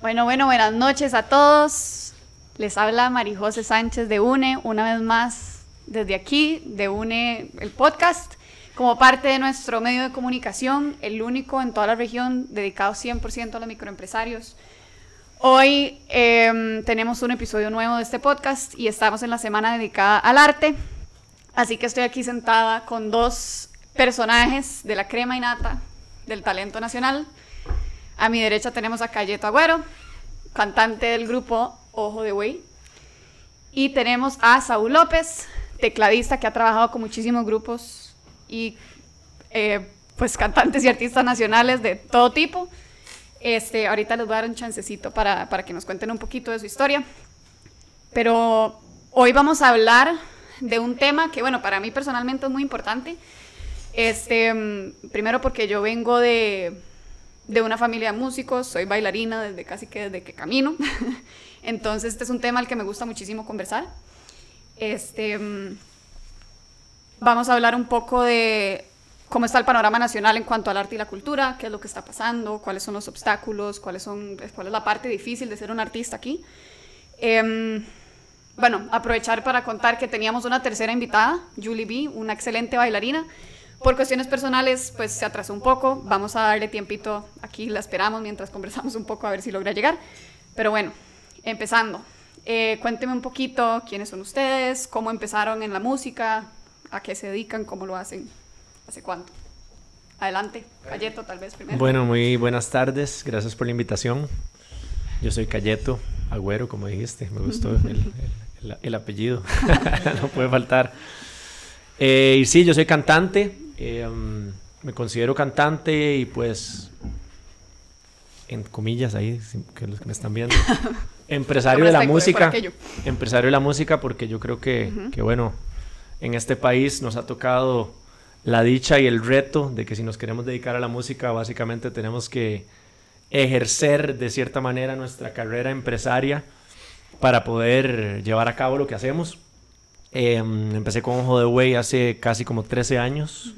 Bueno, bueno, buenas noches a todos. Les habla Marijose Sánchez de UNE, una vez más desde aquí, de UNE el podcast, como parte de nuestro medio de comunicación, el único en toda la región dedicado 100% a los microempresarios. Hoy em, tenemos un episodio nuevo de este podcast y estamos en la semana dedicada al arte. Así que estoy aquí sentada con dos personajes de la crema y nata del talento nacional. A mi derecha tenemos a Cayeto Agüero, cantante del grupo Ojo de Güey. Y tenemos a Saúl López, tecladista que ha trabajado con muchísimos grupos y eh, pues cantantes y artistas nacionales de todo tipo. Este, ahorita les voy a dar un chancecito para, para que nos cuenten un poquito de su historia. Pero hoy vamos a hablar de un tema que, bueno, para mí personalmente es muy importante. Este, mm, primero porque yo vengo de, de una familia de músicos, soy bailarina desde casi que desde que camino. Entonces, este es un tema al que me gusta muchísimo conversar. Este, mm, vamos a hablar un poco de cómo está el panorama nacional en cuanto al arte y la cultura, qué es lo que está pasando, cuáles son los obstáculos, cuáles son, cuál es la parte difícil de ser un artista aquí. Em, bueno, aprovechar para contar que teníamos una tercera invitada, Julie B., una excelente bailarina por cuestiones personales, pues se atrasó un poco. Vamos a darle tiempito aquí, la esperamos mientras conversamos un poco a ver si logra llegar. Pero bueno, empezando. Eh, cuénteme un poquito quiénes son ustedes, cómo empezaron en la música, a qué se dedican, cómo lo hacen, hace cuánto. Adelante, Cayeto, tal vez primero. Bueno, muy buenas tardes, gracias por la invitación. Yo soy Cayeto Agüero, como dijiste, me gustó el, apellido, no puede faltar. Eh, y sí, yo soy cantante, Em, me considero cantante y pues, en comillas ahí, que los que me están viendo, empresario de la música. Empresario de la música porque yo creo que, que, bueno, en este país nos ha tocado la dicha y el reto de que si nos queremos dedicar a la música, básicamente tenemos que ejercer de cierta manera nuestra carrera empresaria para poder llevar a cabo lo que hacemos. Em, empecé con Ojo de Güey hace casi como 13 años.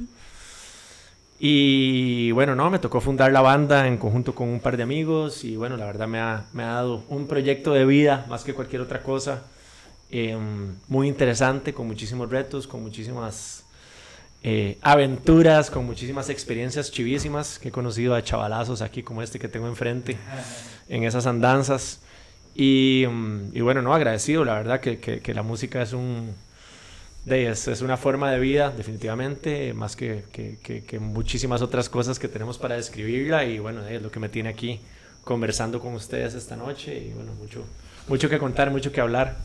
Y bueno, no, me tocó fundar la banda en conjunto con un par de amigos y bueno, la verdad me ha, me ha dado un proyecto de vida más que cualquier otra cosa. Em, muy interesante, con muchísimos retos, con muchísimas eh, aventuras, con muchísimas experiencias chivísimas que he conocido a chavalazos aquí como este que tengo enfrente en esas andanzas. Y, mm, y bueno, no, agradecido, la verdad que, que, la música es un... De, es, es, una forma de vida, definitivamente, más que, que, muchísimas otras cosas que tenemos para describirla. Y bueno, es lo que me tiene aquí conversando con ustedes esta noche. Y bueno, mucho, mucho que contar, mucho que hablar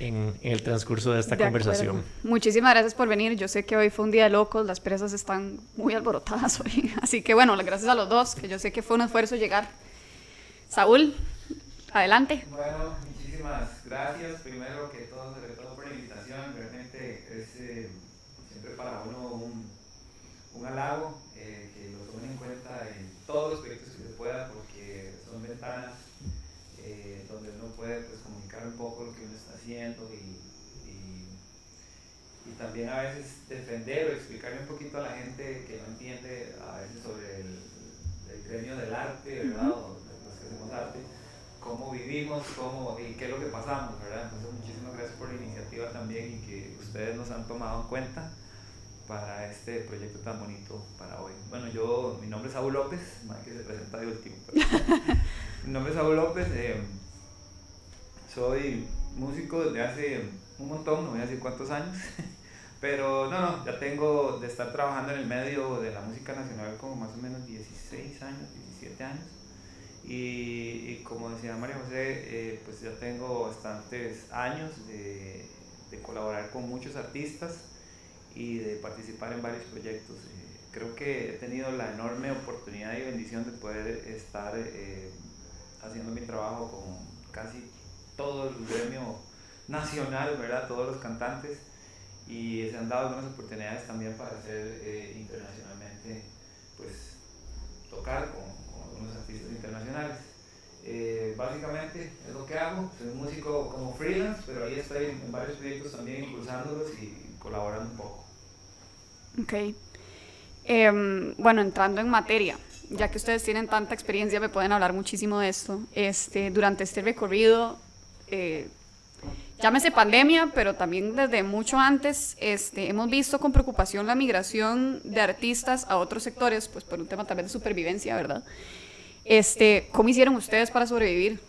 en, el transcurso de esta conversación. Muchísimas gracias por venir. Yo sé que hoy fue un día de locos, las presas están muy alborotadas hoy. Así que bueno, gracias a los dos, que yo sé que fue un esfuerzo llegar. Saúl, Adelante. Bueno, muchísimas gracias. Primero que todo, sobre todo por la invitación. Realmente es eh, siempre para uno un, un halago eh, que lo tomen en cuenta en todos los proyectos que se pueda, porque son ventanas eh, donde uno puede pues, comunicar un poco lo que uno está haciendo y, y, también a veces defender o explicarle un poquito a la gente que no entiende a veces sobre el, el gremio del arte, ¿verdad? O los que hacemos arte cómo vivimos cómo, y qué es lo que pasamos, ¿verdad? Entonces muchísimas gracias por la iniciativa también y que ustedes nos han tomado en cuenta para este proyecto tan bonito para hoy. Bueno, yo, mi nombre es Saúl López, más que se presenta de último. mi nombre es Saúl López, eh, soy músico desde hace un montón, no voy a decir cuántos años, pero no, no, ya tengo de estar trabajando en el medio de la música nacional como más o menos 16 años, 17 años. Y, como decía María José, eh, pues ya tengo bastantes años de, de, colaborar con muchos artistas y de participar en varios proyectos. Eh, creo que he tenido la enorme oportunidad y bendición de poder estar eh, haciendo mi trabajo con casi todo el gremio nacional, ¿verdad? Todos los cantantes y se han dado algunas oportunidades también para hacer internacionalmente, pues tocar con unos artistas internacionales. Eh, básicamente hago, soy músico como freelance, pero ahí estoy en, varios proyectos también impulsándolos y colaborando un poco. Ok. Em, bueno, entrando en materia, ya que ustedes tienen tanta experiencia, me pueden hablar muchísimo de esto. Este, durante este recorrido, eh, llámese pandemia, pero también desde mucho antes, este, hemos visto con preocupación la migración de artistas a otros sectores, pues por un tema también de supervivencia, ¿verdad? Este, ¿Cómo hicieron ustedes para sobrevivir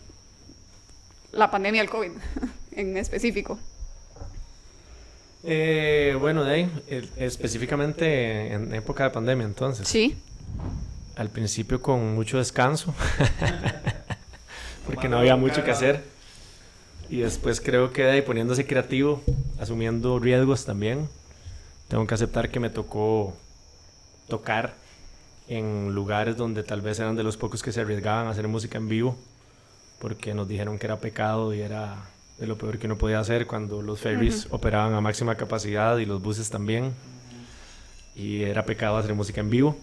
la pandemia del COVID en específico? Eh, bueno, de ahí, específicamente en época de pandemia, entonces. Sí. Al principio con mucho descanso, porque no había mucho que hacer. Y después creo que de ahí poniéndose creativo, asumiendo riesgos también. Tengo que aceptar que me tocó tocar en lugares donde tal vez eran de los pocos que se arriesgaban a hacer música en vivo, porque nos dijeron que era pecado y era de lo peor que uno podía hacer cuando los ferries operaban a máxima capacidad y los buses también. Y era pecado hacer música en vivo.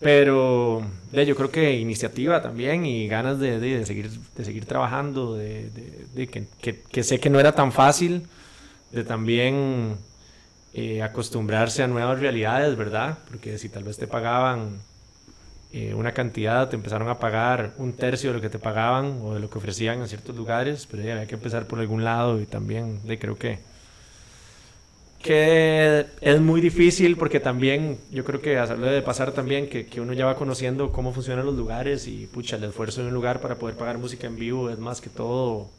Pero de, yo creo que iniciativa también y ganas de, de, seguir, de seguir trabajando, de, que, que, que, sé que no era tan fácil, de también eh, acostumbrarse a nuevas realidades, ¿verdad? Porque si tal vez te pagaban eh, una cantidad, te empezaron a pagar un tercio de lo que te pagaban o de lo que ofrecían en ciertos lugares, pero ya había que empezar por algún lado y también de, creo que, que es muy difícil porque también yo creo que hacerlo de pasar también que, que, uno ya va conociendo cómo funcionan los lugares y pucha, el esfuerzo en un lugar para poder pagar música en vivo es más que todo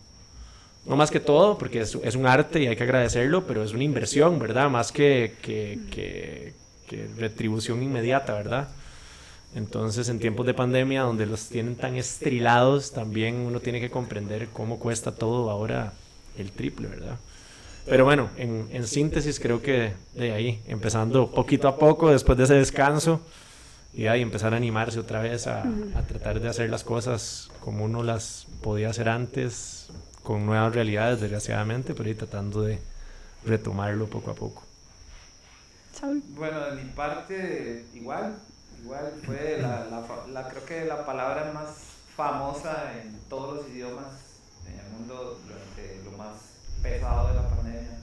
no más que todo, porque es, es, un arte y hay que agradecerlo, pero es una inversión, ¿verdad? Más que, que, que retribución inmediata, ¿verdad? Entonces, en tiempos de pandemia, donde los tienen tan estrilados, también uno tiene que comprender cómo cuesta todo ahora el triple, ¿verdad? Pero bueno, en, en síntesis, creo que de ahí, empezando poquito a poco, después de ese descanso, y ahí empezar a animarse otra vez a, a tratar de hacer las cosas como uno las podía hacer antes, con nuevas realidades, desgraciadamente, pero ahí tratando de retomarlo poco a poco. Bueno, de mi parte, igual, igual fue la, la, la, creo que la palabra más famosa en todos los idiomas en el mundo durante lo más pesado de la pandemia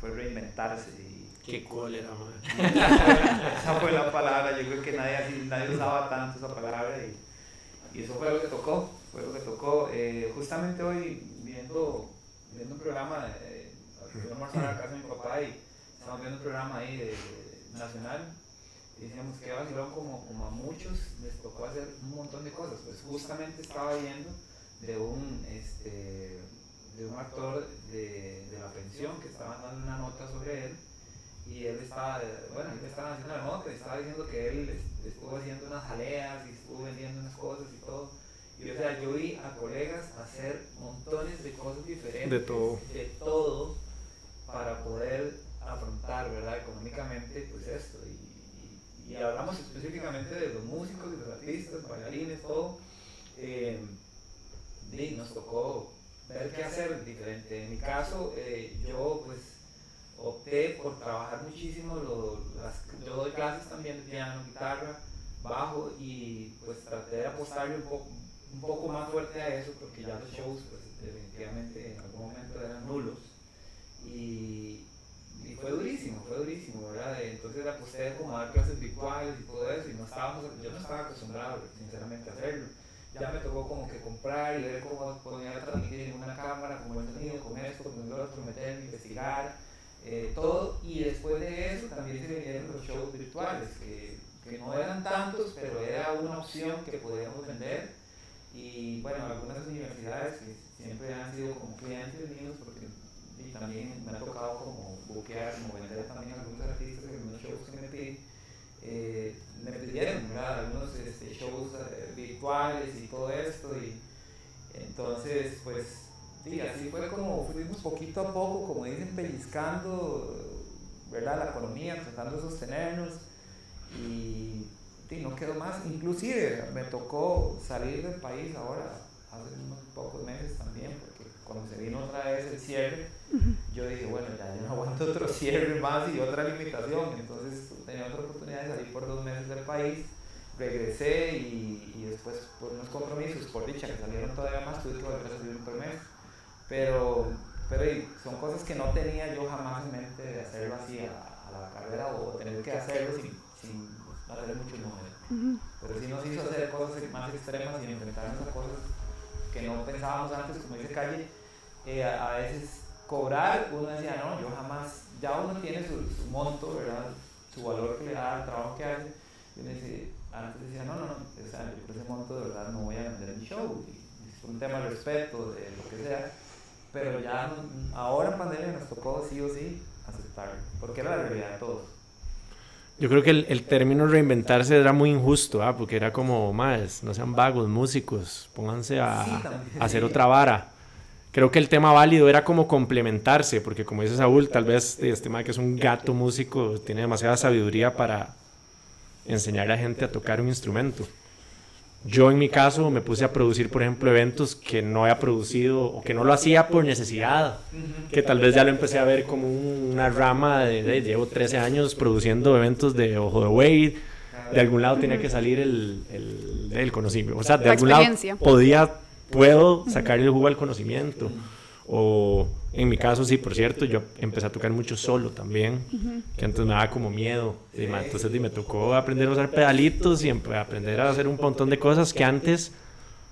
fue reinventarse y qué cólera man. esa fue la palabra yo creo que nadie nadie usaba tanto esa palabra y, y eso fue lo que tocó fue lo que tocó. Eh, justamente hoy viendo viendo un programa eh, fui a almorzar a casa de mi papá y estábamos viendo un programa ahí de, de nacional decíamos que vacilón como, como a muchos les tocó hacer un montón de cosas. Pues justamente estaba viendo de un, este, de un actor de, de la pensión que estaban dando una nota sobre él y él estaba, bueno, él estaba haciendo la nota y estaba diciendo que él estuvo haciendo unas jaleas y estuvo vendiendo unas cosas y todo. Y o sea, yo vi a colegas hacer montones de cosas diferentes. De todo. De todo para poder afrontar, ¿verdad? Económicamente, pues esto. Y, y hablamos específicamente de los músicos, de los artistas, bailarines, todo, eh, nos tocó ver qué hacer diferente. En mi caso, eh, yo pues opté por trabajar muchísimo, yo doy clases también de piano, guitarra, bajo y pues traté de apostarle un poco, un poco más fuerte a eso porque ya los shows pues definitivamente en algún momento eran nulos y, y fue durísimo, fue durísimo, ¿verdad? Entonces aposté como a dar clases virtuales y todo eso y no estábamos, yo no estaba acostumbrado sinceramente a hacerlo. Ya me tocó como que comprar y ver cómo podía transmitir en una cámara, como el sonido, con esto, con el otro, meter, investigar, eh, todo. Y después de eso también se vinieron los shows virtuales, que, que no eran tantos, pero era una opción que podíamos vender. Y bueno, algunas universidades que siempre han sido como clientes míos, porque y también me ha tocado como buquear, como vender también a algunos artistas en algunos shows que me piden, eh, me pidieron ¿verdad? algunos este, shows eh, virtuales y todo esto y entonces pues sí, así fue como fuimos poquito a poco, como dicen, pellizcando ¿verdad? la economía, tratando de sostenernos y sí, no quedó más, inclusive me tocó salir del país ahora hace unos pocos meses también, porque cuando se vino otra vez el cierre, yo dije, bueno, ya yo no aguanto otro cierre más y otra limitación, entonces tenía otra oportunidad de salir por dos meses del país, regresé y, y después por unos compromisos, por dicha que salieron todavía más, tuve que volver a salir por mes, pero, pero son cosas que no tenía yo jamás en mente de hacerlo así a, a la carrera o tener que hacerlo sin, sin hacer mucho número. Pero sí nos más extremas y enfrentarnos a cosas que no pensábamos antes, como dice Calle, eh, a, veces cobrar, uno decía, no, yo jamás, ya uno tiene su, monto, ¿verdad? Su valor que le da al trabajo que hace, y uno dice, antes decía, no, no, no, o sea, yo por ese monto de verdad no voy a vender mi show, es un tema de respeto, de lo que sea, pero ya ahora en pandemia nos tocó sí o sí aceptarlo, porque era la realidad de todos. Yo creo que el, el término reinventarse era muy injusto, ¿ah? porque era como, más, no sean vagos, músicos, pónganse a, a hacer otra vara. Creo que el tema válido era como complementarse, porque como dice Saúl, tal vez este man que es un gato músico tiene demasiada sabiduría para enseñar a la gente a tocar un instrumento. Yo en mi caso me puse a producir, por ejemplo, eventos que no había producido o que no lo hacía por necesidad, que tal vez ya lo empecé a ver como una rama de, llevo 13 años produciendo eventos de Ojo de Wade, de algún lado tenía que salir el, el, el conocimiento, o sea, de algún lado podía, puedo sacar el jugo al conocimiento. O en mi caso, sí, por cierto, yo empecé a tocar mucho solo también, que antes me daba como miedo. entonces me tocó aprender a usar pedalitos y aprender a hacer un montón de cosas que antes,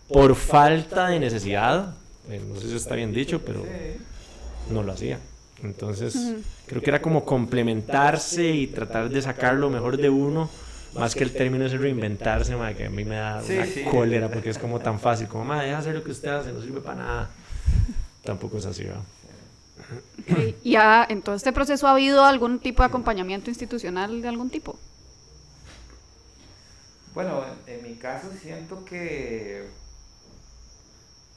por falta de necesidad, eh, no sé si está bien dicho, pero no lo hacía. Entonces, creo que era como complementarse y tratar de sacar lo mejor de uno, más que el término de reinventarse, que a mí me da una cólera porque es como tan fácil, como, madre, deja hacer lo que usted hace, no sirve para nada tampoco es así. ¿Y en todo este proceso ha habido algún tipo de acompañamiento institucional de algún tipo? Bueno, en, mi caso siento que,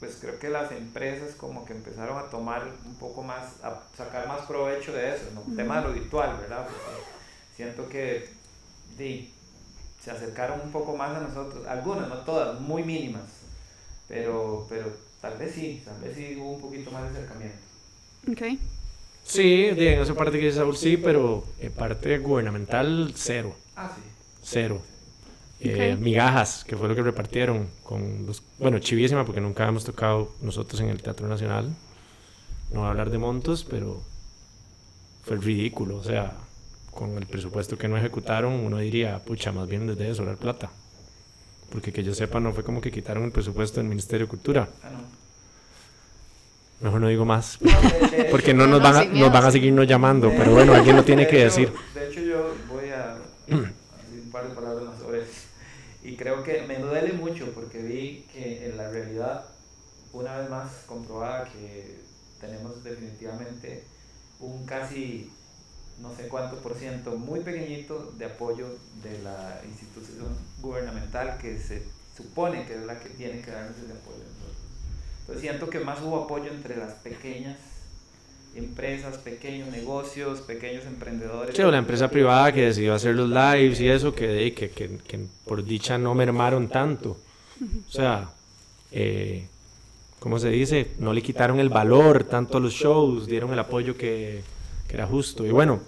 pues creo que las empresas como que empezaron a tomar un poco más, a sacar más provecho de eso, ¿no? tema de lo virtual, ¿verdad? siento que se acercaron un poco más a nosotros, algunas, no todas, muy mínimas, pero, pero Tal vez sí, tal vez sí hubo un poquito más de acercamiento. Ok. Sí, en esa parte que dice Saúl, sí, pero en parte gubernamental, cero. Ah, sí. Cero. Eh, migajas, que fue lo que repartieron con los, bueno, chivísima porque nunca hemos tocado nosotros en el Teatro Nacional. No voy a hablar de montos, pero fue ridículo, o sea, con el presupuesto que no ejecutaron, uno diría, pucha, más bien desde eso, plata. Porque que yo sepa, no fue como que quitaron el presupuesto del Ministerio de Cultura. Ah, no. Mejor no digo más. porque no nos van, a, nos van a seguirnos llamando. Pero bueno, alguien lo tiene que decir. De hecho, yo voy a decir un par de palabras más sobre eso. Y creo que me duele mucho porque vi que en la realidad, una vez más comprobada que tenemos definitivamente un casi no sé cuánto por ciento, muy pequeñito de apoyo de la institución gubernamental que se supone que es la que tiene que darnos ese apoyo. Entonces siento que más hubo apoyo entre las pequeñas empresas, pequeños negocios, pequeños emprendedores. Sí, o la empresa privada que decidió hacer los lives y eso, que, que, que, que por dicha no mermaron tanto. O sea, eh, ¿cómo se dice? No le quitaron el valor tanto a los shows, dieron el apoyo que, que era justo. Y bueno,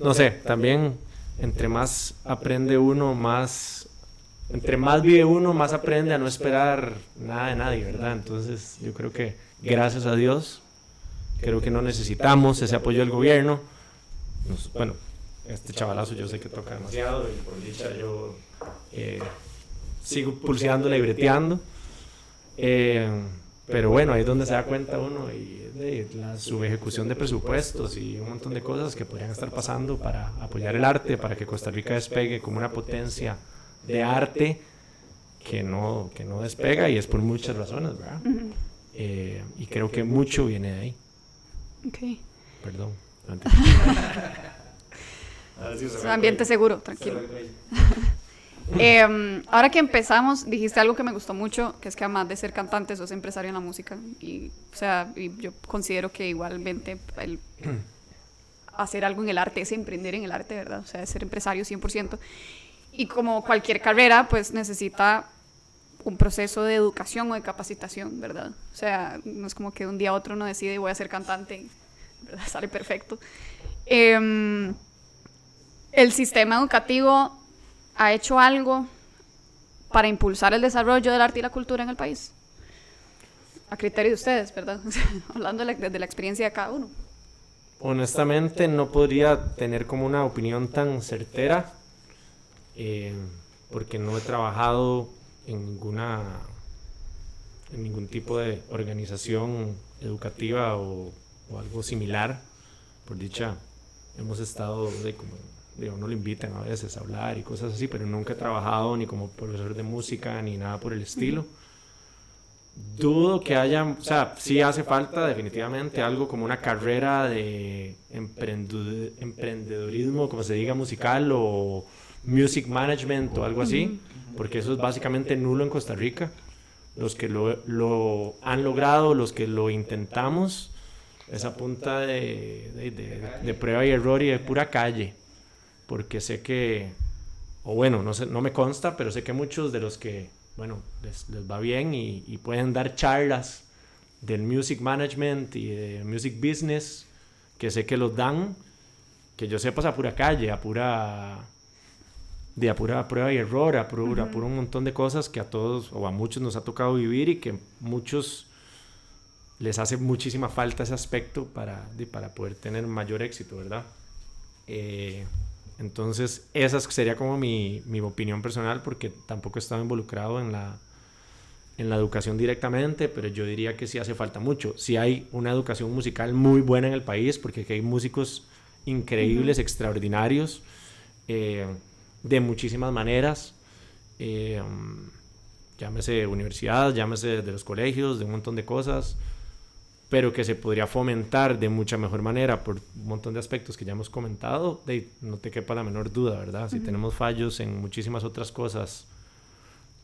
no sé, también entre más aprende uno, más, entre más vive uno, más aprende a no esperar nada de nadie, ¿verdad? Entonces yo creo que gracias a Dios, creo que no necesitamos ese apoyo del gobierno. bueno, este chavalazo yo sé que toca demasiado y por dicha yo eh, sigo pulseando y breteando. Eh, pero bueno, ahí es donde se da cuenta uno y de la subejecución de presupuestos y un montón de cosas que podrían estar pasando para apoyar el arte, para que Costa Rica despegue como una potencia de arte que no, que no despega y es por muchas razones, ¿verdad? Eh, y creo que mucho viene de ahí. Ok. Perdón. ambiente seguro, tranquilo. Em, ahora que empezamos, dijiste algo que me gustó mucho, que es que además de ser cantante, sos empresario en la música. Y, o sea, yo considero que igualmente el hacer algo en el arte es emprender en el arte, ¿verdad? O sea, es ser empresario 100%. Y como cualquier carrera, pues necesita un proceso de educación o de capacitación, ¿verdad? O sea, no es como que de un día a otro uno decide voy a ser cantante y ¿verdad? sale perfecto. Em, el sistema educativo ha hecho algo para impulsar el desarrollo del arte y la cultura en el país? A criterio de ustedes, ¿verdad? Hablando de la, experiencia de cada uno. Honestamente no podría tener como una opinión tan certera eh, porque no he trabajado en ninguna en ningún tipo de organización educativa o, o algo similar. Por dicha, hemos estado de como digo, no lo invitan a veces a hablar y cosas así, pero nunca he trabajado ni como profesor de música ni nada por el estilo. Dudo que haya, o sea, sí hace falta definitivamente algo como una carrera de emprendedurismo, como se diga, musical o music management o algo así, porque eso es básicamente nulo en Costa Rica. Los que lo, han logrado, los que lo intentamos, esa punta de, de, de prueba y error y de pura calle porque sé que, o bueno, no, sé, no me consta, pero sé que muchos de los que, bueno, les, les va bien y, y, pueden dar charlas del music management y de music business, que sé que los dan, que yo sepa a pura calle, a pura de a pura prueba y error, a pura, a pura un montón de cosas que a todos o a muchos nos ha tocado vivir y que muchos les hace muchísima falta ese aspecto para, para poder tener mayor éxito, ¿verdad? Eh, entonces, esa sería como mi, mi opinión personal, porque tampoco he estado involucrado en la, en la educación directamente, pero yo diría que sí hace falta mucho. Sí hay una educación musical muy buena en el país, porque aquí hay músicos increíbles, extraordinarios, eh, de muchísimas maneras. Eh, llámese universidad, llámese de los colegios, de un montón de cosas pero que se podría fomentar de mucha mejor manera por un montón de aspectos que ya hemos comentado, de, no te quepa la menor duda, ¿verdad? Si tenemos fallos en muchísimas otras cosas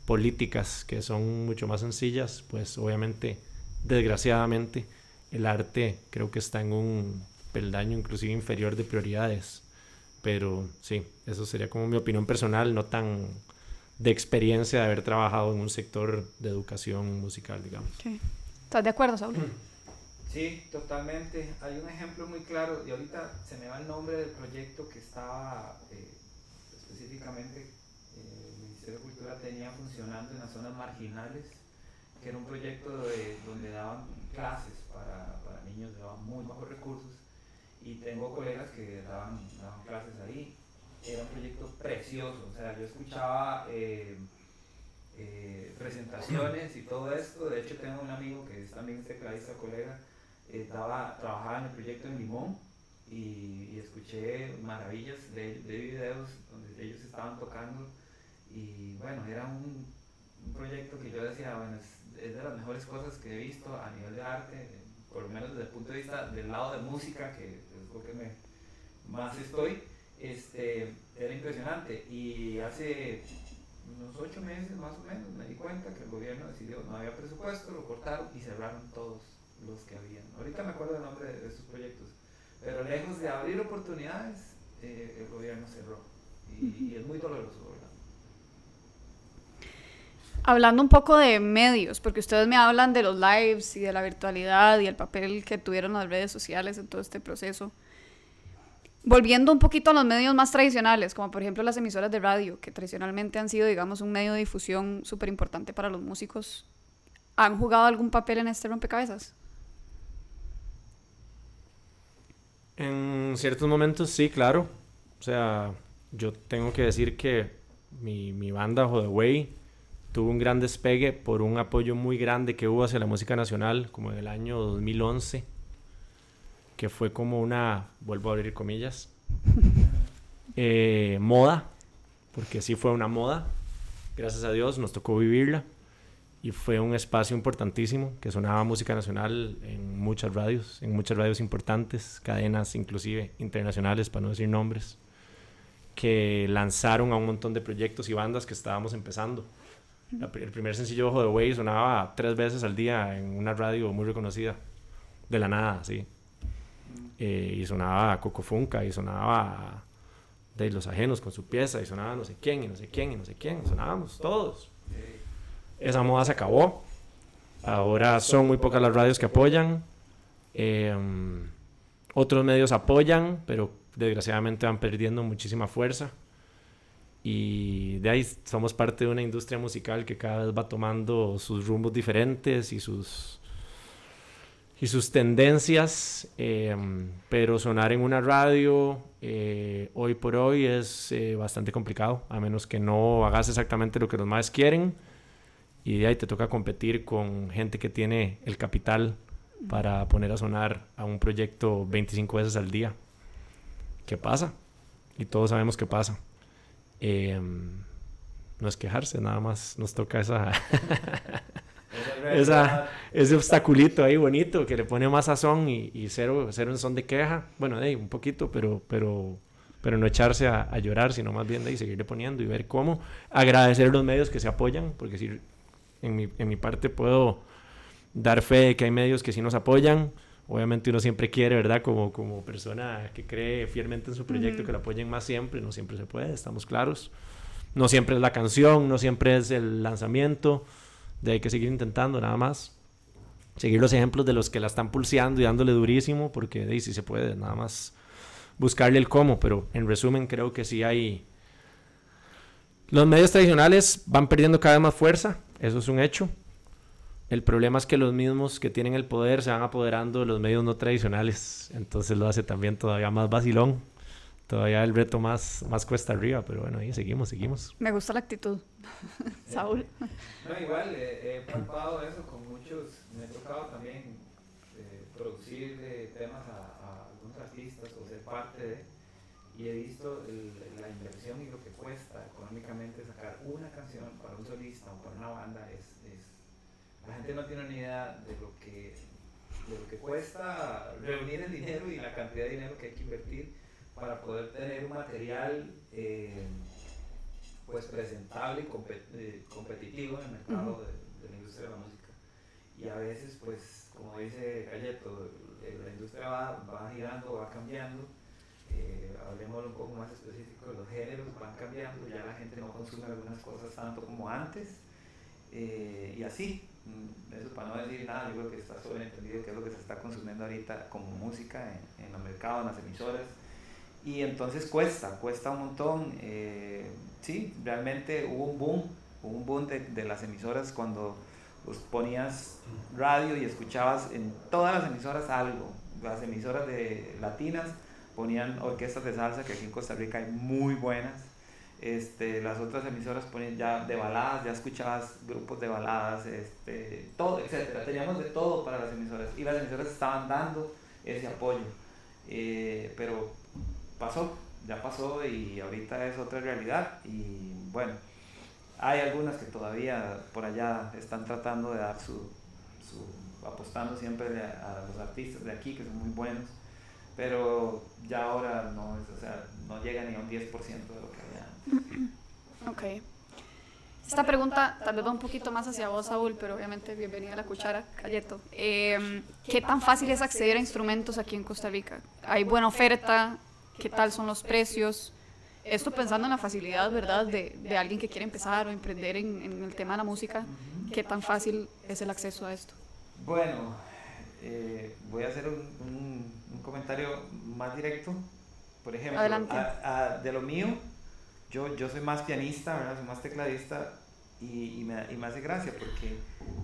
políticas que son mucho más sencillas, pues obviamente, desgraciadamente, el arte creo que está en un peldaño inclusive inferior de prioridades. Pero sí, eso sería como mi opinión personal, no tan de experiencia de haber trabajado en un sector de educación musical, digamos. Sí. ¿Estás de acuerdo, Saúl? Sí, totalmente. Hay un ejemplo muy claro y ahorita se me va el nombre del proyecto que estaba eh, específicamente eh, el Ministerio de Cultura tenía funcionando en las zonas marginales, que era un proyecto donde daban clases para, para, niños de muy bajos recursos y tengo colegas que daban, daban, clases ahí. Era un proyecto precioso, o sea, yo escuchaba... Eh, presentaciones y todo esto. De hecho, tengo un amigo que es también tecladista colega estaba, trabajaba en el proyecto en Limón y, escuché maravillas de, de, videos donde ellos estaban tocando y bueno, era un, un proyecto que yo decía, bueno, es, es, de las mejores cosas que he visto a nivel de arte, por lo menos desde el punto de vista del lado de música, que es lo que me, más estoy, este, era impresionante. Y hace unos ocho meses más o menos me di cuenta que el gobierno decidió, no había presupuesto, lo cortaron y cerraron todos los que habían. Ahorita me acuerdo el nombre de, estos proyectos, pero lejos de abrir oportunidades, eh, el gobierno cerró. Y, es muy doloroso, ¿verdad? Hablando un poco de medios, porque ustedes me hablan de los lives y de la virtualidad y el papel que tuvieron las redes sociales en todo este proceso. Volviendo un poquito a los medios más tradicionales, como por ejemplo las emisoras de radio, que tradicionalmente han sido, digamos, un medio de difusión súper importante para los músicos, ¿han jugado algún papel en este rompecabezas? En ciertos momentos sí, claro. O sea, yo tengo que decir que mi, mi banda Jodeway tuvo un gran despegue por un apoyo muy grande que hubo hacia la música nacional, como en el año 2011, que fue como una, vuelvo a abrir comillas, eh, moda, porque sí fue una moda. Gracias a Dios nos tocó vivirla y fue un espacio importantísimo que sonaba música nacional en muchas radios, en muchas radios importantes, cadenas inclusive internacionales, para no decir nombres, que lanzaron a un montón de proyectos y bandas que estábamos empezando. el primer sencillo Ojo de Way sonaba tres veces al día en una radio muy reconocida, de la nada, sí. Eh, y sonaba Coco Funka y sonaba de los ajenos con su pieza y sonaba no sé quién y no sé quién y no sé quién, sonábamos todos esa moda se acabó. Ahora son muy pocas las radios que apoyan. Em, otros medios apoyan, pero desgraciadamente van perdiendo muchísima fuerza. Y de ahí somos parte de una industria musical que cada vez va tomando sus rumbos diferentes y sus, y sus tendencias. Em, pero sonar en una radio eh, hoy por hoy es eh, bastante complicado, a menos que no hagas exactamente lo que los más quieren y ahí te toca competir con gente que tiene el capital para poner a sonar a un proyecto 25 veces al día. ¿Qué pasa? Y todos sabemos qué pasa. Em, no es quejarse, nada más nos toca esa, esa ese obstaculito ahí bonito que le pone más sazón y, y cero, cero en son de queja. Bueno, de un poquito, pero, pero, pero no echarse a, a llorar, sino más bien de ahí seguirle poniendo y ver cómo agradecer los medios que se apoyan, porque si en mi, en mi parte puedo dar fe de que hay medios que sí nos apoyan. Obviamente uno siempre quiere, ¿verdad? Como, como persona que cree fielmente en su proyecto, que lo apoyen más siempre, no siempre se puede, estamos claros. No siempre es la canción, no siempre es el lanzamiento, de hay que seguir intentando nada más. Seguir los ejemplos de los que la están pulseando y dándole durísimo, porque de ahí sí se puede, nada más buscarle el cómo, pero en resumen creo que sí hay... Los medios tradicionales van perdiendo cada vez más fuerza, eso es un hecho. El problema es que los mismos que tienen el poder se van apoderando de los medios no tradicionales, entonces lo hace también todavía más vacilón, todavía el reto más, más cuesta arriba, pero bueno, ahí seguimos, seguimos. Me gusta la actitud. Saúl. No, igual eh, he palpado eso con muchos, me he tocado también eh, producir eh, temas a, a algunos artistas o ser parte de, y he visto el- la inversión y lo que cuesta económicamente sacar una canción para un solista o para una banda, es, es- la gente no tiene ni idea de lo que de lo que cuesta reunir el dinero y la cantidad de dinero que hay que invertir para poder tener un material eh, pues presentable y compe- eh, competitivo en el mercado Ujú. de, de la industria de la música. Y a veces, pues, como dice Cayeto, eh, la industria va, va girando, va cambiando. Eh, hablemos un poco más específico, los géneros van cambiando, ya la gente no consume algunas cosas tanto como antes. Eh, y así, mm, eso para no decir nada, yo creo que está sobreentendido que es lo que se está consumiendo ahorita como música en, en los mercados, en las emisoras. Y entonces cuesta, cuesta un montón. eh, sí, realmente hubo un boom, hubo un boom de, de las emisoras cuando pues, ponías radio y escuchabas en todas las emisoras algo. Las emisoras de latinas ponían orquestas de salsa, que aquí en Costa Rica hay muy buenas. Este, las otras emisoras ponían ya de baladas, ya escuchabas grupos de baladas, este, todo, etcétera. Teníamos de todo para las emisoras y las emisoras estaban dando ese apoyo. Eh, pero pasó, ya pasó y ahorita es otra realidad y bueno, hay algunas que todavía por allá están tratando de dar su, su apostando siempre a, a los artistas de aquí que son muy buenos, pero ya ahora no es, o sea, no llega ni a un 10% de lo que había. Ok. Esta pregunta tal vez va un poquito más hacia vos, Saúl, pero obviamente bienvenida a la cuchara, Cayeto. Eh, ¿Qué tan fácil es acceder a instrumentos aquí en Costa Rica? ¿Hay buena oferta? ¿Qué tal son los precios? Esto pensando en la facilidad, ¿verdad?, de, de alguien que quiere empezar o emprender en, en el tema de la música. ¿Qué tan fácil es el acceso a esto? Bueno, eh, voy a hacer un, un- un comentario más directo. Por ejemplo, a- a- de lo mío, yo, yo soy más pianista, ¿verdad? soy más tecladista y, y me, y me hace gracia porque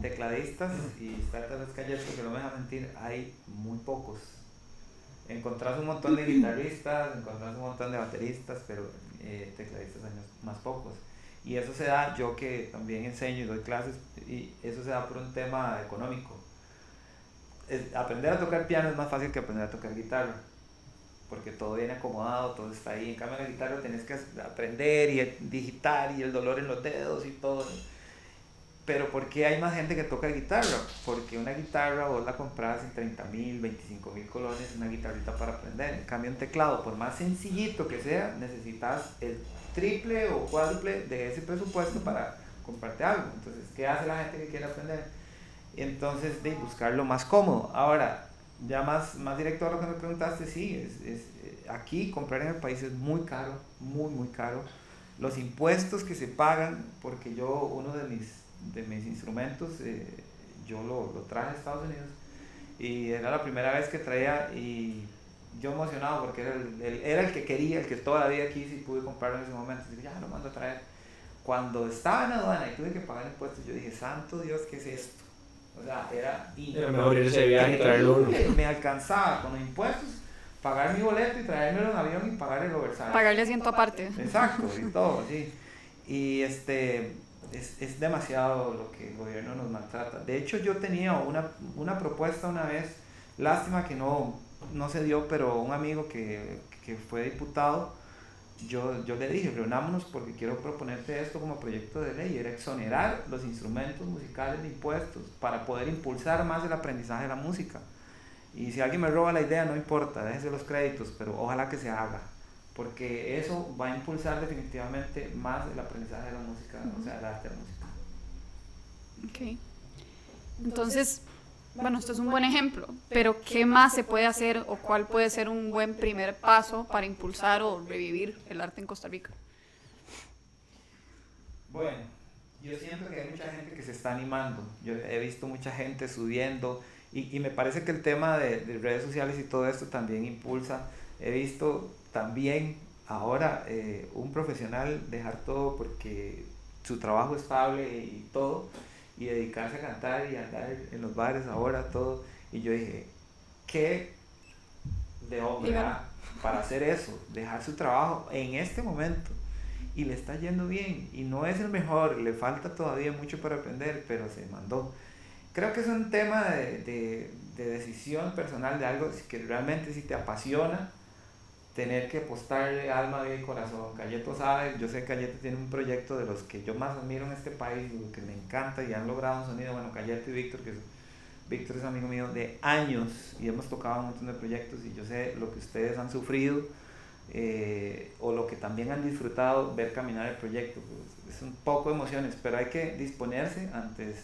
tecladistas y startups Cayeto, que no me deja mentir, hay muy pocos. Encontrás un montón de guitarristas, encontrás un montón de bateristas, pero eh, tecladistas hay más pocos. Y eso se da, yo que también enseño y doy clases, y eso se da por un tema económico. Aprender a tocar piano es más fácil que aprender a tocar guitarra, porque todo viene acomodado, todo está ahí. En cambio, la guitarra tenés que aprender y digitar y el dolor en los dedos y todo. Pero ¿por qué hay más gente que toca guitarra? Porque una guitarra vos la compras en 30 mil, 25 mil colones, una guitarrita para aprender. En cambio, un teclado, por más sencillito que sea, necesitas el triple o cuádruple de ese presupuesto para comprarte algo. Entonces, ¿qué hace la gente que quiere aprender? Entonces, de buscar lo más cómodo. Ahora, ya más, más directo a lo que me preguntaste, sí, es, es, eh, aquí comprar en el país es muy caro, muy, muy caro. Los impuestos que se pagan, porque yo, uno de mis, de mis instrumentos, eh, yo lo, lo traje a Estados Unidos y era la primera vez que traía y yo emocionado porque era el, el- era el que quería, el que toda la vida quise y pude comprarlo en ese momento. Dije, ya lo mando a traer. Cuando estaba en aduana y tuve que pagar impuestos, yo dije, santo Dios, ¿qué es esto? O sea, era Era mejor irse de viaje y traerlo uno. increíble. Me alcanzaba con los impuestos, pagar mi boleto y traérmelo en avión y pagar el overside. Pagarle asiento aparte. Exacto, y todo, sí. Y este, es, es, demasiado lo que el gobierno nos maltrata. De hecho, yo tenía una, una propuesta una vez, lástima que no, no se dio, pero un amigo que, que fue diputado, yo, yo le dije, reunámonos porque quiero proponerte esto como proyecto de ley, era exonerar los instrumentos musicales de impuestos para poder impulsar más el aprendizaje de la música. Y si alguien me roba la idea, no importa, déjese los créditos, pero ojalá que se haga, porque eso va a impulsar definitivamente más el aprendizaje de la música, o sea, el arte de la música. Ok. Entonces, bueno, esto es un buen ejemplo, pero ¿qué más se puede hacer o cuál puede ser un buen primer paso para impulsar o revivir el arte en Costa Rica? Bueno, yo siento que hay mucha gente que se está animando. Yo he visto mucha gente subiendo y, y me parece que el tema de, de, redes sociales y todo esto también impulsa. He visto también ahora eh, un profesional dejar todo porque su trabajo es estable y todo y dedicarse a cantar y andar en los bares ahora, todo. Y yo dije, ¿qué de hombre para hacer eso? Dejar su trabajo en este momento. Y le está yendo bien. Y no es el mejor, le falta todavía mucho para aprender, pero se mandó. Creo que es un tema de, de, de decisión personal de algo que realmente si te apasiona, tener que apostarle alma, vida y corazón. Cayeto sabe, yo sé que Cayeto tiene un proyecto de los que yo más admiro en este país, lo que me encanta y han logrado un sonido, bueno, Cayeto y Víctor, que es, Víctor es amigo mío de años y hemos tocado un montón de proyectos y yo sé lo que ustedes han sufrido eh, o lo que también han disfrutado ver caminar el proyecto. Pues, es un poco de emociones, pero hay que disponerse antes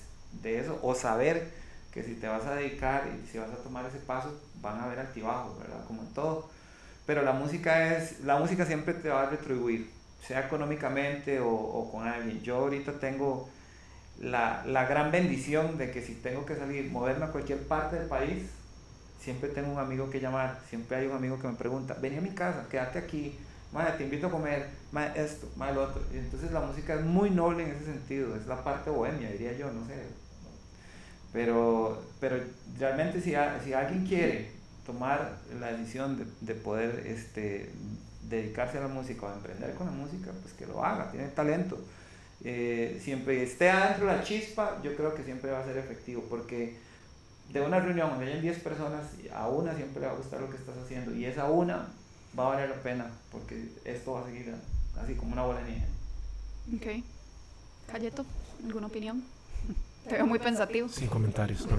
de eso o saber que si te vas a dedicar y si vas a tomar ese paso, van a haber altibajos, ¿verdad? Como en todo pero la música es, la música siempre te va a retribuir, sea económicamente o, o con alguien. Yo ahorita tengo la, la, gran bendición de que si tengo que salir, moverme a cualquier parte del país, siempre tengo un amigo que llamar, siempre hay un amigo que me pregunta, vení a mi casa, quédate aquí, madre, te invito a comer, madre, esto, madre, lo otro. Y entonces la música es muy noble en ese sentido, es la parte bohemia, diría yo, no sé. Pero, pero realmente si, si alguien quiere tomar la decisión de, de, poder este, dedicarse a la música o emprender con la música, pues que lo haga, tiene talento. Eh, siempre esté adentro la chispa, yo creo que siempre va a ser efectivo, porque de una reunión donde hayan 10 personas, a una siempre le va a gustar lo que estás haciendo, y esa una va a valer la pena, porque esto va a seguir así como una bola de nieve. Ok. Cayeto, ¿alguna opinión? Te veo muy pensativo. Sin comentarios.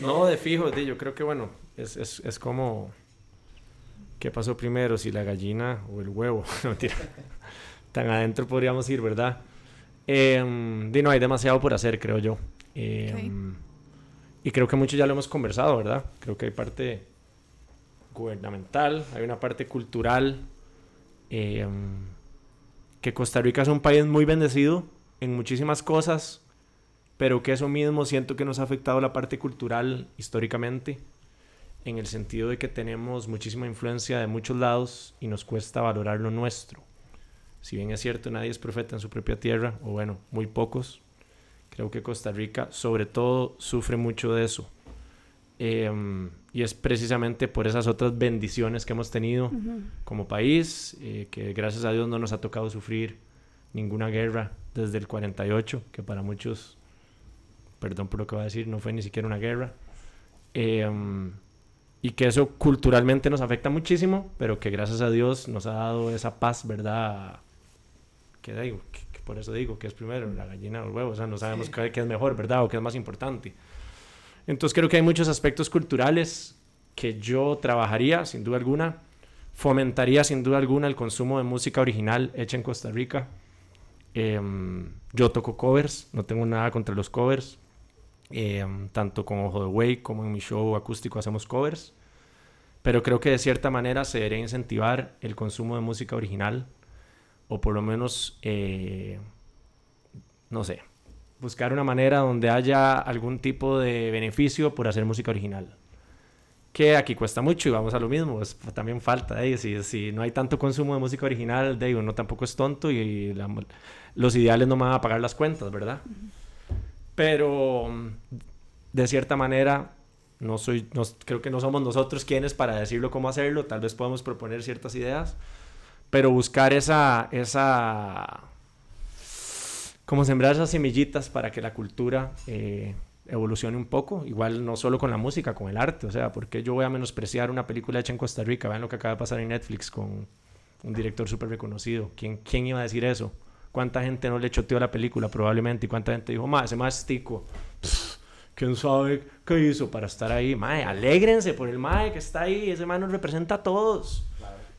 No, de fijo, de, yo creo que bueno, es, es, es como... ¿Qué pasó primero? Si la gallina o el huevo. No, tira. Tan adentro podríamos ir, ¿verdad? Eh, no, hay demasiado por hacer, creo yo. Eh, okay. Y creo que mucho ya lo hemos conversado, ¿verdad? Creo que hay parte gubernamental, hay una parte cultural. Eh, que Costa Rica es un país muy bendecido en muchísimas cosas, pero que eso mismo siento que nos ha afectado la parte cultural históricamente, en el sentido de que tenemos muchísima influencia de muchos lados y nos cuesta valorar lo nuestro. Si bien es cierto, nadie es profeta en su propia tierra, o bueno, muy pocos, creo que Costa Rica sobre todo sufre mucho de eso. Eh, y es precisamente por esas otras bendiciones que hemos tenido uh -huh. como país, eh, que gracias a Dios no nos ha tocado sufrir ninguna guerra desde el 48, que para muchos perdón por lo que voy a decir, no fue ni siquiera una guerra. Eh, y que eso culturalmente nos afecta muchísimo, pero que gracias a Dios nos ha dado esa paz, ¿verdad? Que digo, que, que por eso digo que es primero la gallina o el huevo, o sea, no sabemos sí. qué, qué es mejor, ¿verdad? O qué es más importante. Entonces creo que hay muchos aspectos culturales que yo trabajaría, sin duda alguna, fomentaría sin duda alguna el consumo de música original hecha en Costa Rica. Eh, yo toco covers, no tengo nada contra los covers, eh, tanto con Ojo de Way como en mi show acústico hacemos covers. Pero creo que de cierta manera se debería incentivar el consumo de música original. O por lo menos, eh, no sé, buscar una manera donde haya algún tipo de beneficio por hacer música original. Que aquí cuesta mucho y vamos a lo mismo, también falta. Eh, si, no hay tanto consumo de música original, de uno tampoco es tonto y los ideales no van a pagar las cuentas, ¿verdad? Pero de cierta manera, no soy, creo que no somos nosotros quienes para decirlo cómo hacerlo, tal vez podemos proponer ciertas ideas, pero buscar esa, esa como sembrar esas semillitas para que la cultura eh, evolucione un poco, igual no solo con la música, con el arte, o sea, porque yo voy a menospreciar una película hecha en Costa Rica, vean lo que acaba de pasar en Netflix con un director súper reconocido, ¿Quién, ¿quién iba a decir eso? ¿Cuánta gente no le choteó la película probablemente? ¿Y cuánta gente dijo, más ese más tico? ¿Quién sabe qué hizo para estar ahí? Mae, alégrense por el Mae que está ahí, ese Mae nos representa a todos.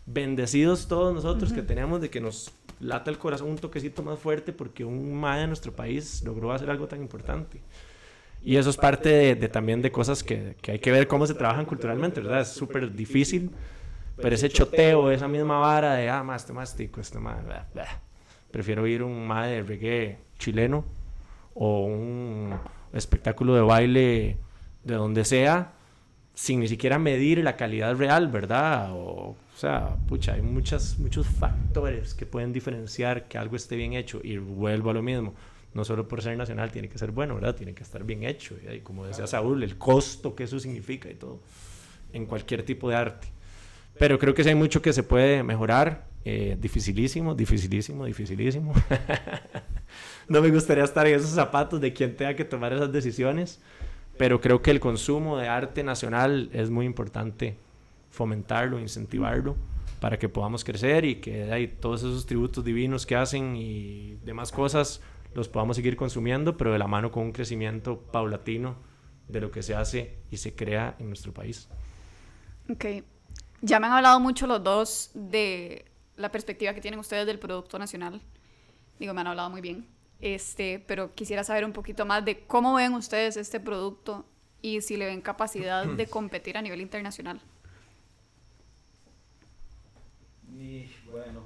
Bendecidos todos nosotros que tenemos de que nos lata el corazón un toquecito más fuerte porque un Mae de nuestro país logró hacer algo tan importante. Y eso es parte de, también de cosas que, que, hay que ver cómo se trabajan culturalmente, ¿verdad? Es súper difícil, pero ese choteo, esa misma vara de, ah, más este este más, prefiero ir un más de reggae chileno o un espectáculo de baile de donde sea, sin ni siquiera medir la calidad real, ¿verdad? O, o sea, pucha, hay muchas, muchos factores que pueden diferenciar que algo esté bien hecho. Y vuelvo a lo mismo no solo por ser nacional tiene que ser bueno, ¿verdad? Tiene que estar bien hecho. Y como decía Saúl, el costo que eso significa y todo, en cualquier tipo de arte. Pero creo que sí hay mucho que se puede mejorar. Eh, dificilísimo, dificilísimo, dificilísimo. no me gustaría estar en esos zapatos de quien tenga que tomar esas decisiones, pero creo que el consumo de arte nacional es muy importante fomentarlo, incentivarlo para que podamos crecer y que hay todos esos tributos divinos que hacen y demás cosas los podamos seguir consumiendo, pero de la mano con un crecimiento paulatino de lo que se hace y se crea en nuestro país. Ok. Ya me han hablado mucho los dos de la perspectiva que tienen ustedes del producto nacional. Digo, me han hablado muy bien. Este, pero quisiera saber un poquito más de cómo ven ustedes este producto y si le ven capacidad de competir a nivel internacional. Y bueno,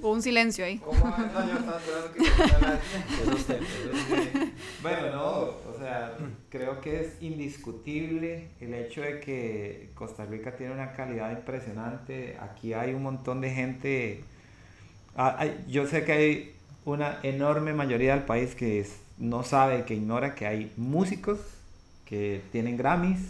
Hubo un silencio ahí. Bueno, no, o sea, creo que es indiscutible el hecho de que Costa Rica tiene una calidad impresionante. Aquí hay un montón de gente. Ah, yo sé que hay una enorme mayoría del país que no sabe, que ignora que hay músicos que tienen Grammys,